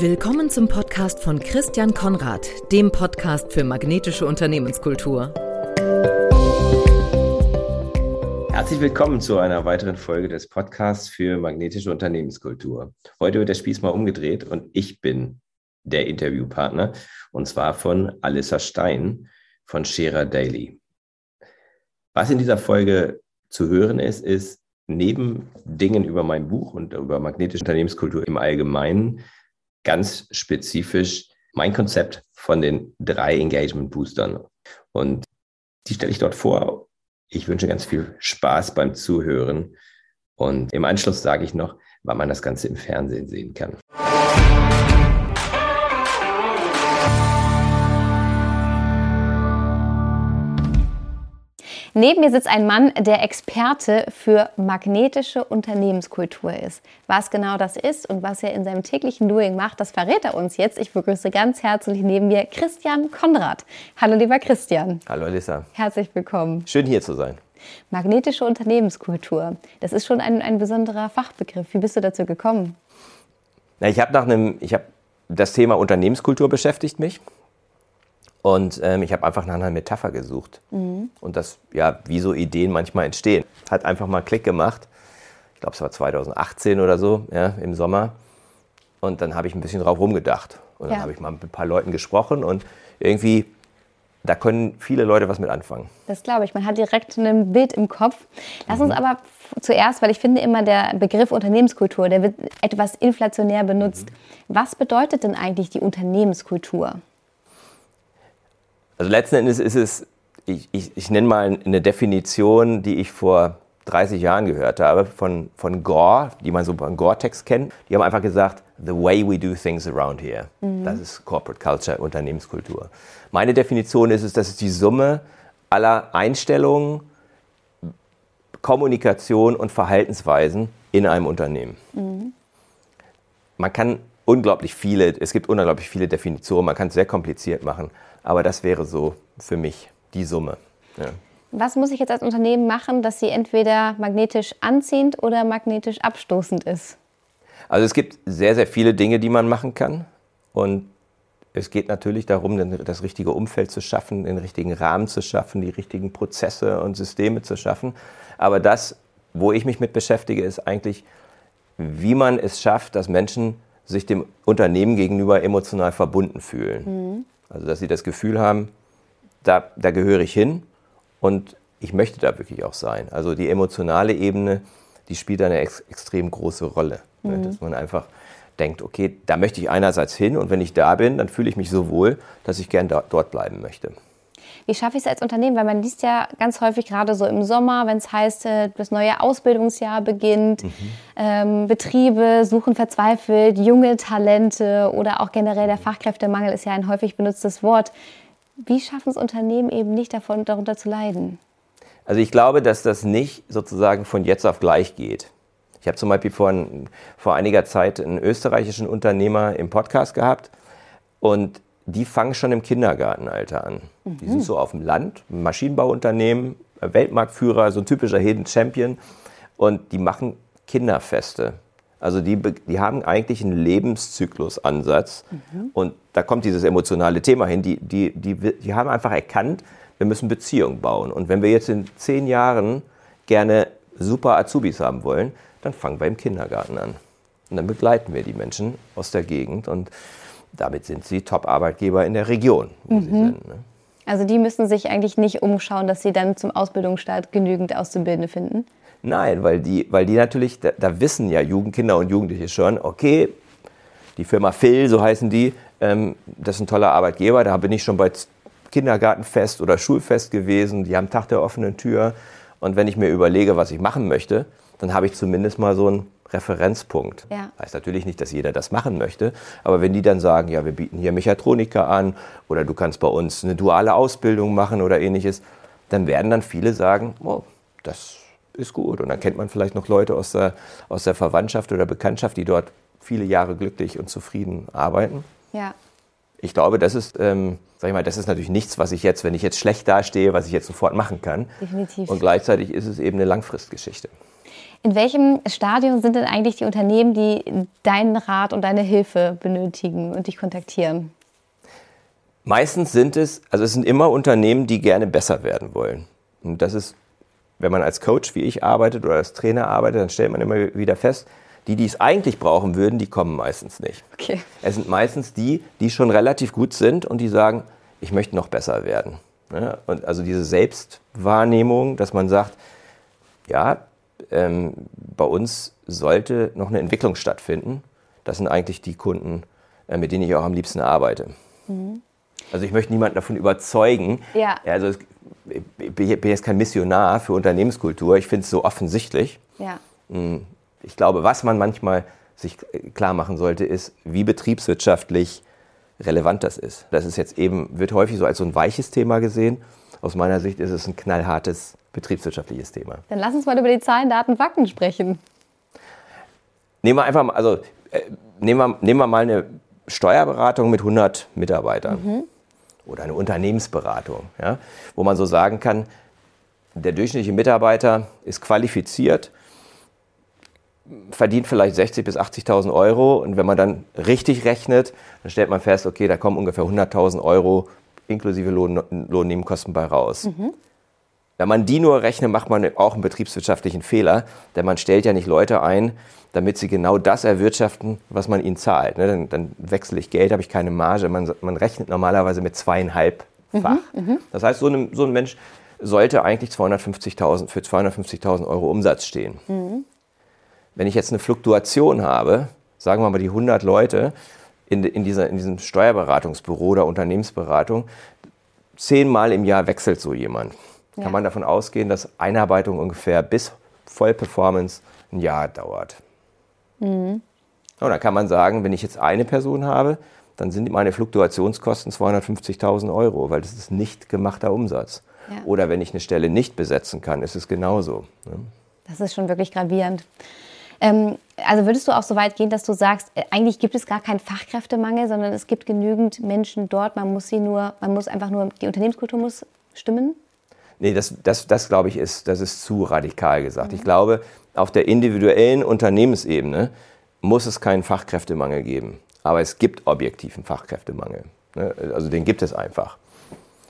Willkommen zum Podcast von Christian Konrad, dem Podcast für magnetische Unternehmenskultur. Herzlich willkommen zu einer weiteren Folge des Podcasts für magnetische Unternehmenskultur. Heute wird der Spieß mal umgedreht und ich bin der Interviewpartner und zwar von Alissa Stein von Scherer Daily. Was in dieser Folge zu hören ist, ist neben Dingen über mein Buch und über magnetische Unternehmenskultur im Allgemeinen ganz spezifisch mein Konzept von den drei Engagement Boostern. Und die stelle ich dort vor. Ich wünsche ganz viel Spaß beim Zuhören. Und im Anschluss sage ich noch, wann man das Ganze im Fernsehen sehen kann. Neben mir sitzt ein Mann, der Experte für magnetische Unternehmenskultur ist. Was genau das ist und was er in seinem täglichen Doing macht, das verrät er uns jetzt. Ich begrüße ganz herzlich neben mir Christian Konrad. Hallo lieber Christian. Hallo Alissa. Herzlich willkommen. Schön hier zu sein. Magnetische Unternehmenskultur, das ist schon ein, ein besonderer Fachbegriff. Wie bist du dazu gekommen? Na, ich habe nach einem, ich habe das Thema Unternehmenskultur beschäftigt mich und ähm, ich habe einfach nach einer Metapher gesucht. Mhm. Und das, ja, wie so Ideen manchmal entstehen. Hat einfach mal Klick gemacht. Ich glaube, es war 2018 oder so, ja, im Sommer. Und dann habe ich ein bisschen drauf rumgedacht. Und dann ja. habe ich mal mit ein paar Leuten gesprochen und irgendwie, da können viele Leute was mit anfangen. Das glaube ich. Man hat direkt ein Bild im Kopf. Lass mhm. uns aber zuerst, weil ich finde immer der Begriff Unternehmenskultur, der wird etwas inflationär benutzt. Mhm. Was bedeutet denn eigentlich die Unternehmenskultur? Also letzten Endes ist es, ich, ich, ich nenne mal eine Definition, die ich vor 30 Jahren gehört habe, von, von Gore, die man so beim Gore-Text kennt. Die haben einfach gesagt, the way we do things around here. Mhm. Das ist Corporate Culture, Unternehmenskultur. Meine Definition ist es, das ist die Summe aller Einstellungen, Kommunikation und Verhaltensweisen in einem Unternehmen. Mhm. Man kann unglaublich viele, es gibt unglaublich viele Definitionen, man kann es sehr kompliziert machen. Aber das wäre so für mich die Summe. Ja. Was muss ich jetzt als Unternehmen machen, dass sie entweder magnetisch anziehend oder magnetisch abstoßend ist? Also es gibt sehr, sehr viele Dinge, die man machen kann. Und es geht natürlich darum, das richtige Umfeld zu schaffen, den richtigen Rahmen zu schaffen, die richtigen Prozesse und Systeme zu schaffen. Aber das, wo ich mich mit beschäftige, ist eigentlich, wie man es schafft, dass Menschen sich dem Unternehmen gegenüber emotional verbunden fühlen. Mhm. Also dass sie das Gefühl haben, da, da gehöre ich hin und ich möchte da wirklich auch sein. Also die emotionale Ebene, die spielt eine ex extrem große Rolle. Ne? Mhm. Dass man einfach denkt, okay, da möchte ich einerseits hin und wenn ich da bin, dann fühle ich mich so wohl, dass ich gern dort bleiben möchte. Wie schaffe ich es als Unternehmen? Weil man liest ja ganz häufig gerade so im Sommer, wenn es heißt, äh, das neue Ausbildungsjahr beginnt, mhm. ähm, Betriebe suchen verzweifelt junge Talente oder auch generell der Fachkräftemangel ist ja ein häufig benutztes Wort. Wie schaffen es Unternehmen eben nicht davon, darunter zu leiden? Also ich glaube, dass das nicht sozusagen von jetzt auf gleich geht. Ich habe zum Beispiel vor, vor einiger Zeit einen österreichischen Unternehmer im Podcast gehabt und die fangen schon im Kindergartenalter an. Mhm. Die sind so auf dem Land, Maschinenbauunternehmen, Weltmarktführer, so ein typischer Hidden Champion. Und die machen Kinderfeste. Also die, die haben eigentlich einen Lebenszyklusansatz. Mhm. Und da kommt dieses emotionale Thema hin. Die, die, die, die haben einfach erkannt, wir müssen Beziehungen bauen. Und wenn wir jetzt in zehn Jahren gerne super Azubis haben wollen, dann fangen wir im Kindergarten an. Und dann begleiten wir die Menschen aus der Gegend. Und damit sind sie Top-Arbeitgeber in der Region, wo mhm. sie sind. Ne? Also die müssen sich eigentlich nicht umschauen, dass sie dann zum Ausbildungsstart genügend Auszubildende finden? Nein, weil die, weil die natürlich, da, da wissen ja Jugendkinder und Jugendliche schon, okay, die Firma Phil, so heißen die, ähm, das ist ein toller Arbeitgeber, da bin ich schon bei Kindergartenfest oder Schulfest gewesen, die haben Tag der offenen Tür. Und wenn ich mir überlege, was ich machen möchte, dann habe ich zumindest mal so ein Referenzpunkt. Ja. Heißt natürlich nicht, dass jeder das machen möchte, aber wenn die dann sagen, ja, wir bieten hier Mechatroniker an oder du kannst bei uns eine duale Ausbildung machen oder ähnliches, dann werden dann viele sagen, oh, das ist gut. Und dann kennt man vielleicht noch Leute aus der, aus der Verwandtschaft oder Bekanntschaft, die dort viele Jahre glücklich und zufrieden arbeiten. Ja. Ich glaube, das ist, ähm, sag ich mal, das ist natürlich nichts, was ich jetzt, wenn ich jetzt schlecht dastehe, was ich jetzt sofort machen kann. Definitiv. Und gleichzeitig ist es eben eine Langfristgeschichte. In welchem Stadium sind denn eigentlich die Unternehmen, die deinen Rat und deine Hilfe benötigen und dich kontaktieren? Meistens sind es, also es sind immer Unternehmen, die gerne besser werden wollen. Und das ist, wenn man als Coach wie ich arbeitet oder als Trainer arbeitet, dann stellt man immer wieder fest, die, die es eigentlich brauchen würden, die kommen meistens nicht. Okay. Es sind meistens die, die schon relativ gut sind und die sagen, ich möchte noch besser werden. Und also diese Selbstwahrnehmung, dass man sagt, ja, ähm, bei uns sollte noch eine Entwicklung stattfinden. Das sind eigentlich die Kunden, äh, mit denen ich auch am liebsten arbeite. Mhm. Also ich möchte niemanden davon überzeugen. Ja. Also ich bin jetzt kein Missionar für Unternehmenskultur. Ich finde es so offensichtlich. Ja. Hm, ich glaube, was man manchmal sich klar machen sollte, ist, wie betriebswirtschaftlich relevant das ist. Das ist jetzt eben, wird häufig so als so ein weiches Thema gesehen. Aus meiner Sicht ist es ein knallhartes betriebswirtschaftliches Thema. Dann lass uns mal über die Zahlen, Daten, Fakten sprechen. Nehmen wir einfach mal, also äh, nehmen, wir, nehmen wir mal eine Steuerberatung mit 100 Mitarbeitern mhm. oder eine Unternehmensberatung, ja, wo man so sagen kann, der durchschnittliche Mitarbeiter ist qualifiziert, verdient vielleicht 60.000 bis 80.000 Euro und wenn man dann richtig rechnet, dann stellt man fest, okay, da kommen ungefähr 100.000 Euro inklusive Lohn, Lohnnebenkosten bei raus. Mhm. Wenn man die nur rechnet, macht man auch einen betriebswirtschaftlichen Fehler, denn man stellt ja nicht Leute ein, damit sie genau das erwirtschaften, was man ihnen zahlt. Ne? Dann, dann wechsle ich Geld, habe ich keine Marge. Man, man rechnet normalerweise mit zweieinhalbfach. Mhm, mhm. das heißt, so, eine, so, ein Mensch sollte eigentlich 250.000 für 250.000 Euro Umsatz stehen. Mhm. Wenn ich jetzt eine Fluktuation habe, sagen wir mal die 100 Leute in, in, dieser, in diesem Steuerberatungsbüro oder Unternehmensberatung, zehnmal im Jahr wechselt so jemand. Ja. Kann man davon ausgehen, dass Einarbeitung ungefähr bis Vollperformance ein Jahr dauert. Mhm. Und dann kann man sagen, wenn ich jetzt eine Person habe, dann sind meine Fluktuationskosten 250.000 Euro, weil das ist nicht gemachter Umsatz. Ja. Oder wenn ich eine Stelle nicht besetzen kann, ist es genauso. Ne? Das ist schon wirklich gravierend. Ähm, also würdest du auch so weit gehen, dass du sagst, äh, eigentlich gibt es gar keinen Fachkräftemangel, sondern es gibt genügend Menschen dort, man muss sie nur, man muss einfach nur, die Unternehmenskultur muss stimmen? Nee, das, das, das glaube ich, ist, das ist zu radikal gesagt. Mhm. Ich glaube, auf der individuellen Unternehmensebene muss es keinen Fachkräftemangel geben. Aber es gibt objektiven Fachkräftemangel. Ne? Also den gibt es einfach.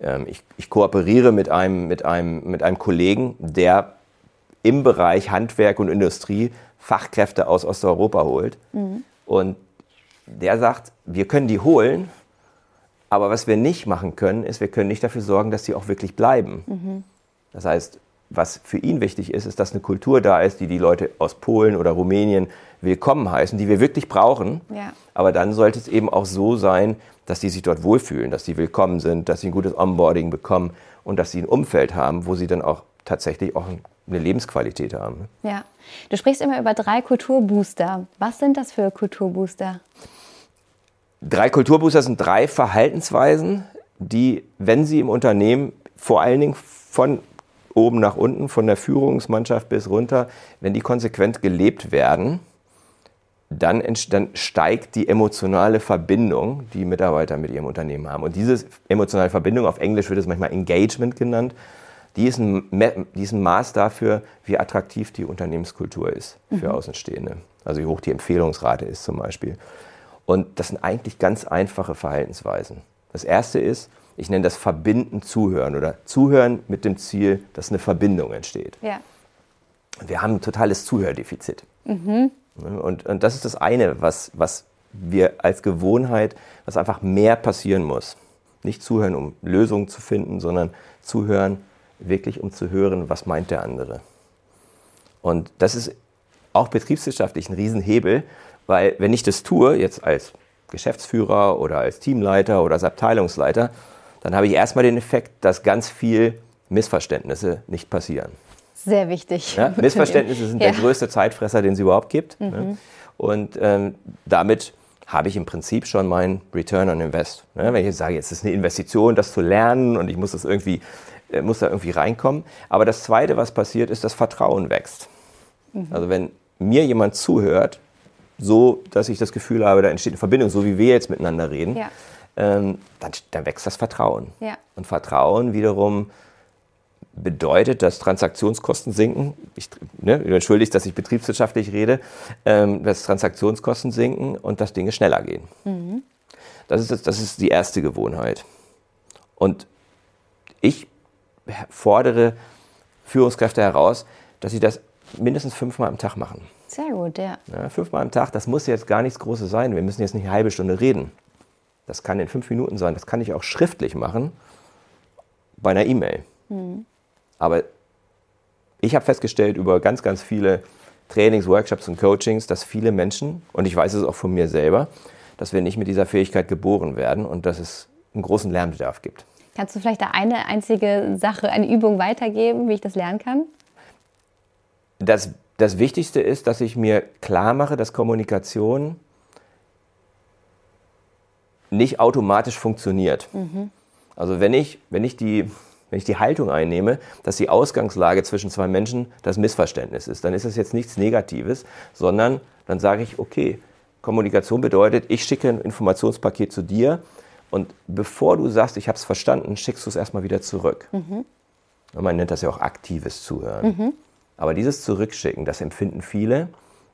Ähm, ich, ich kooperiere mit einem, mit, einem, mit einem Kollegen, der im Bereich Handwerk und Industrie Fachkräfte aus Osteuropa holt. Mhm. Und der sagt, wir können die holen, aber was wir nicht machen können, ist, wir können nicht dafür sorgen, dass sie auch wirklich bleiben. Mhm. Das heißt, was für ihn wichtig ist, ist, dass eine Kultur da ist, die die Leute aus Polen oder Rumänien willkommen heißen, die wir wirklich brauchen. Ja. Aber dann sollte es eben auch so sein, dass die sich dort wohlfühlen, dass sie willkommen sind, dass sie ein gutes Onboarding bekommen und dass sie ein Umfeld haben, wo sie dann auch tatsächlich auch eine Lebensqualität haben. Ja, du sprichst immer über drei Kulturbooster. Was sind das für Kulturbooster? Drei Kulturbooster sind drei Verhaltensweisen, die, wenn sie im Unternehmen vor allen Dingen von oben nach unten, von der Führungsmannschaft bis runter, wenn die konsequent gelebt werden, dann, dann, steigt die emotionale Verbindung, die Mitarbeiter mit ihrem Unternehmen haben. Und diese emotionale Verbindung, auf Englisch wird es manchmal Engagement genannt, die ist ein, die ist ein Maß dafür, wie attraktiv die Unternehmenskultur ist für mhm. Außenstehende. Also wie hoch die Empfehlungsrate ist zum Beispiel. Und das sind eigentlich ganz einfache Verhaltensweisen. Das erste ist, ich nenne das Verbinden Zuhören oder Zuhören mit dem Ziel, dass eine Verbindung entsteht. Ja. Wir haben ein totales Zuhördefizit. Mhm. Und, und das ist das eine, was, was wir als Gewohnheit, was einfach mehr passieren muss. Nicht zuhören, um Lösungen zu finden, sondern zuhören, wirklich um zu hören, was meint der andere. Und das ist auch betriebswirtschaftlich ein Riesenhebel, weil wenn ich das tue, jetzt als Geschäftsführer oder als Teamleiter oder als Abteilungsleiter, dann habe ich erstmal den Effekt, dass ganz viel Missverständnisse nicht passieren. Sehr wichtig. Ja, Missverständnisse sind ja. der größte Zeitfresser, den es überhaupt gibt. Ne? Mhm. Und ähm, damit habe ich im Prinzip schon meinen Return on Invest. Ne? Wenn ich jetzt sage, jetzt ist eine Investition, das zu lernen und ich muss das irgendwie äh, muss da irgendwie reinkommen. Aber das Zweite, was passiert, ist, dass Vertrauen wächst. Mhm. Also wenn mir jemand zuhört, so dass ich das Gefühl habe, da entsteht eine Verbindung, so wie wir jetzt miteinander reden, ja. ähm, dann, dann, wächst das Vertrauen. Ja. Und Vertrauen wiederum bedeutet, dass Transaktionskosten sinken. Ich, ne, entschuldigt, dass ich betriebswirtschaftlich rede, ähm, dass Transaktionskosten sinken und dass Dinge schneller gehen. Mhm. Das, ist, das ist die erste Gewohnheit. Und ich fordere Führungskräfte heraus, dass sie das mindestens fünfmal am Tag machen. Sehr gut, ja. ja. Fünfmal am Tag, das muss jetzt gar nichts Großes sein. Wir müssen jetzt nicht eine halbe Stunde reden. Das kann in fünf Minuten sein. Das kann ich auch schriftlich machen bei einer E-Mail. Mhm. Aber ich habe festgestellt über ganz, ganz viele Trainings, Workshops und Coachings, dass viele Menschen, und ich weiß es auch von mir selber, dass wir nicht mit dieser Fähigkeit geboren werden und dass es einen großen Lernbedarf gibt. Kannst du vielleicht da eine einzige Sache, eine Übung weitergeben, wie ich das lernen kann? Das, das Wichtigste ist, dass ich mir klar mache, dass Kommunikation nicht automatisch funktioniert. Mhm. Also wenn ich, wenn ich die wenn ich die Haltung einnehme, dass die Ausgangslage zwischen zwei Menschen das Missverständnis ist, dann ist das jetzt nichts Negatives, sondern dann sage ich, okay, Kommunikation bedeutet, ich schicke ein Informationspaket zu dir und bevor du sagst, ich habe es verstanden, schickst du es erstmal wieder zurück. Mhm. Man nennt das ja auch aktives Zuhören. Mhm. Aber dieses Zurückschicken, das empfinden viele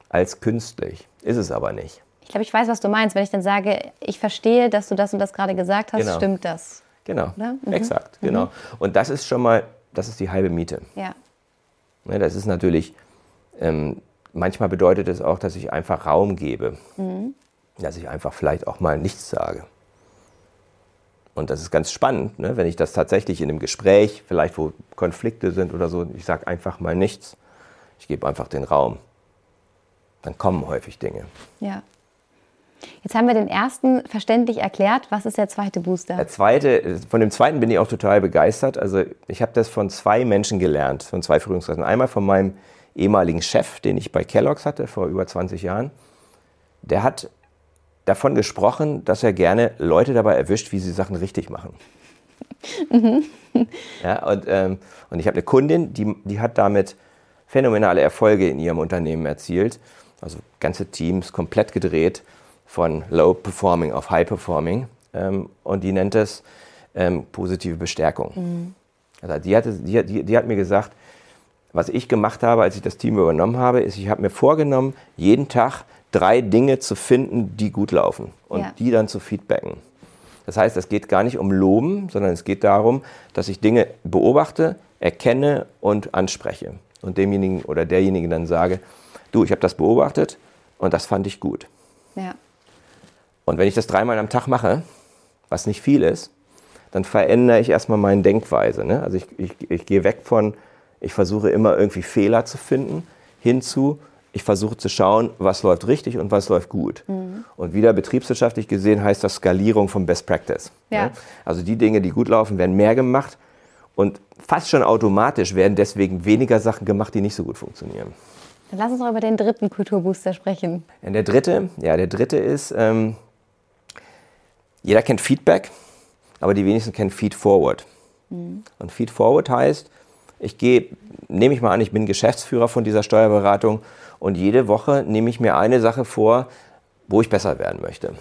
als künstlich. Ist es aber nicht. Ich glaube, ich weiß, was du meinst. Wenn ich dann sage, ich verstehe, dass du das und das gerade gesagt hast, genau. stimmt das. Genau, mhm. exakt, genau. Mhm. Und das ist schon mal, das ist die halbe Miete. Ja. ja das ist natürlich, ähm, manchmal bedeutet es auch, dass ich einfach Raum gebe. Mhm. Dass ich einfach vielleicht auch mal nichts sage. Und das ist ganz spannend, ne? wenn ich das tatsächlich in einem Gespräch, vielleicht wo Konflikte sind oder so, ich sage einfach mal nichts. Ich gebe einfach den Raum. Dann kommen häufig Dinge. Ja. Jetzt haben wir den ersten verständlich erklärt. Was ist der zweite Booster? Der zweite, von dem zweiten bin ich auch total begeistert. Also ich habe das von zwei Menschen gelernt, von zwei Führungskräften. Einmal von meinem ehemaligen Chef, den ich bei Kellogg's hatte vor über 20 Jahren. Der hat davon gesprochen, dass er gerne Leute dabei erwischt, wie sie Sachen richtig machen. Mhm. Ja, und, ähm, und ich habe eine Kundin, die, die hat damit phänomenale Erfolge in ihrem Unternehmen erzielt. Also ganze Teams komplett gedreht von Low Performing auf High Performing ähm, und die nennt es ähm, positive Bestärkung. Mhm. Also die, hatte, die, die, die hat mir gesagt, was ich gemacht habe, als ich das Team übernommen habe, ist, ich habe mir vorgenommen, jeden Tag drei Dinge zu finden, die gut laufen und ja. die dann zu feedbacken. Das heißt, es geht gar nicht um Loben, sondern es geht darum, dass ich Dinge beobachte, erkenne und anspreche. Und demjenigen oder derjenigen dann sage, du, ich habe das beobachtet und das fand ich gut. Ja. Und wenn ich das dreimal am Tag mache, was nicht viel ist, dann verändere ich erstmal meine Denkweise. Ne? Also ich, ich, ich gehe weg von, ich versuche immer irgendwie Fehler zu finden, hinzu, ich versuche zu schauen, was läuft richtig und was läuft gut. Mhm. Und wieder betriebswirtschaftlich gesehen heißt das Skalierung von Best Practice. Ja. Ne? Also die Dinge, die gut laufen, werden mehr gemacht und fast schon automatisch werden deswegen weniger Sachen gemacht, die nicht so gut funktionieren. Dann lass uns doch über den dritten Kulturbooster sprechen. Der dritte, ja, der dritte ist, ähm, jeder kennt Feedback, aber die wenigsten kennen Feed Forward. Mhm. Und Feed Forward heißt, ich gehe, nehme ich mal an, ich bin Geschäftsführer von dieser Steuerberatung und jede Woche nehme ich mir eine Sache vor, wo ich besser werden möchte.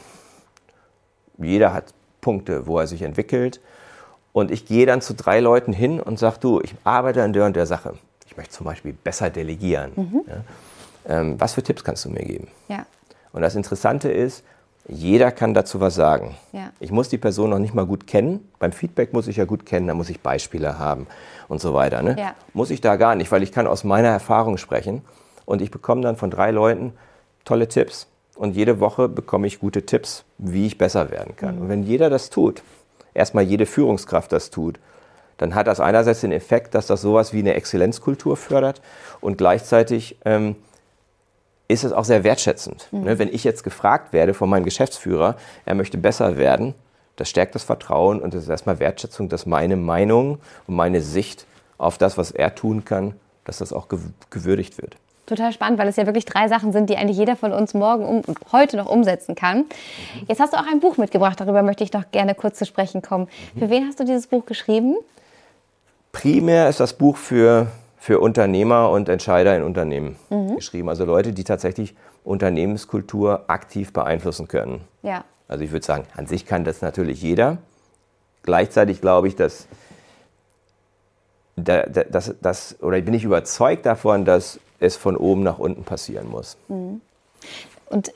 Jeder hat Punkte, wo er sich entwickelt. Und ich gehe dann zu drei Leuten hin und sage, du, ich arbeite an der und der Sache. Ich möchte zum Beispiel besser delegieren. Mhm. Ja? Ähm, was für Tipps kannst du mir geben? Ja. Und das Interessante ist, jeder kann dazu was sagen. Ja. Ich muss die Person noch nicht mal gut kennen. Beim Feedback muss ich ja gut kennen, da muss ich Beispiele haben und so weiter. Ne? Ja. Muss ich da gar nicht, weil ich kann aus meiner Erfahrung sprechen. Und ich bekomme dann von drei Leuten tolle Tipps. Und jede Woche bekomme ich gute Tipps, wie ich besser werden kann. Mhm. Und wenn jeder das tut, erstmal jede Führungskraft das tut, dann hat das einerseits den Effekt, dass das sowas wie eine Exzellenzkultur fördert und gleichzeitig ähm, ist es auch sehr wertschätzend. Mhm. Ne, wenn ich jetzt gefragt werde von meinem Geschäftsführer, er möchte besser werden, das stärkt das Vertrauen und es ist erstmal Wertschätzung, dass meine Meinung und meine Sicht auf das, was er tun kann, dass das auch gewürdigt wird. Total spannend, weil es ja wirklich drei Sachen sind, die eigentlich jeder von uns morgen um, heute noch umsetzen kann. Mhm. Jetzt hast du auch ein Buch mitgebracht, darüber möchte ich doch gerne kurz zu sprechen kommen. Mhm. Für wen hast du dieses Buch geschrieben? Primär ist das Buch für für Unternehmer und Entscheider in Unternehmen mhm. geschrieben. Also Leute, die tatsächlich Unternehmenskultur aktiv beeinflussen können. Ja. Also ich würde sagen, an sich kann das natürlich jeder. Gleichzeitig glaube ich, dass da, da, das, das, oder bin ich überzeugt davon, dass es von oben nach unten passieren muss. Mhm. Und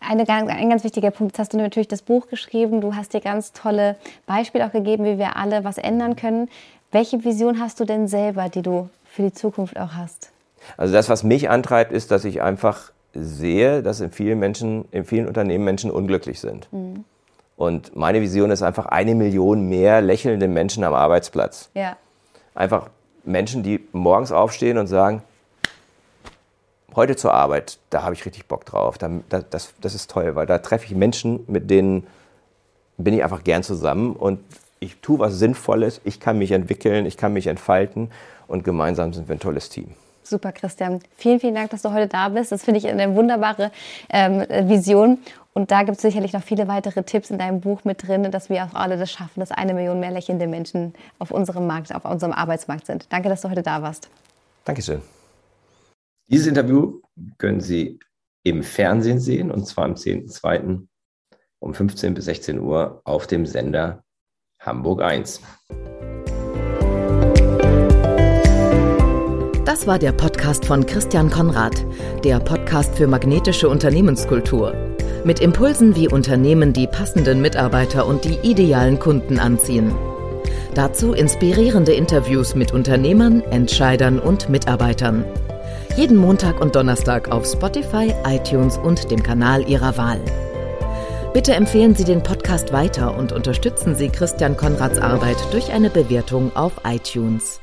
eine, ein ganz wichtiger Punkt, jetzt hast du natürlich das Buch geschrieben, du hast dir ganz tolle Beispiele auch gegeben, wie wir alle was ändern können. Welche Vision hast du denn selber, die du für die Zukunft auch hast? Also das, was mich antreibt, ist, dass ich einfach sehe, dass in vielen Menschen, in vielen Unternehmen Menschen unglücklich sind. Mhm. Und meine Vision ist einfach eine Million mehr lächelnde Menschen am Arbeitsplatz. Ja. Einfach Menschen, die morgens aufstehen und sagen, heute zur Arbeit, da habe ich richtig Bock drauf. Da, das, das ist toll, weil da treffe ich Menschen, mit denen bin ich einfach gern zusammen und ich tue was Sinnvolles, ich kann mich entwickeln, ich kann mich entfalten und gemeinsam sind wir ein tolles Team. Super, Christian. Vielen, vielen Dank, dass du heute da bist. Das finde ich eine wunderbare ähm, Vision. Und da gibt es sicherlich noch viele weitere Tipps in deinem Buch mit drin, dass wir auch alle das schaffen, dass eine Million mehr lächelnde Menschen auf unserem Markt, auf unserem Arbeitsmarkt sind. Danke, dass du heute da warst. Dankeschön. Dieses Interview können Sie im Fernsehen sehen, und zwar am 10.2. um 15 bis 16 Uhr auf dem Sender Hamburg 1. Das war der Podcast von Christian Konrad, der Podcast für magnetische Unternehmenskultur. Mit Impulsen, wie Unternehmen die passenden Mitarbeiter und die idealen Kunden anziehen. Dazu inspirierende Interviews mit Unternehmern, Entscheidern und Mitarbeitern. Jeden Montag und Donnerstag auf Spotify, iTunes und dem Kanal Ihrer Wahl. Bitte empfehlen Sie den Podcast weiter und unterstützen Sie Christian Konrads Arbeit durch eine Bewertung auf iTunes.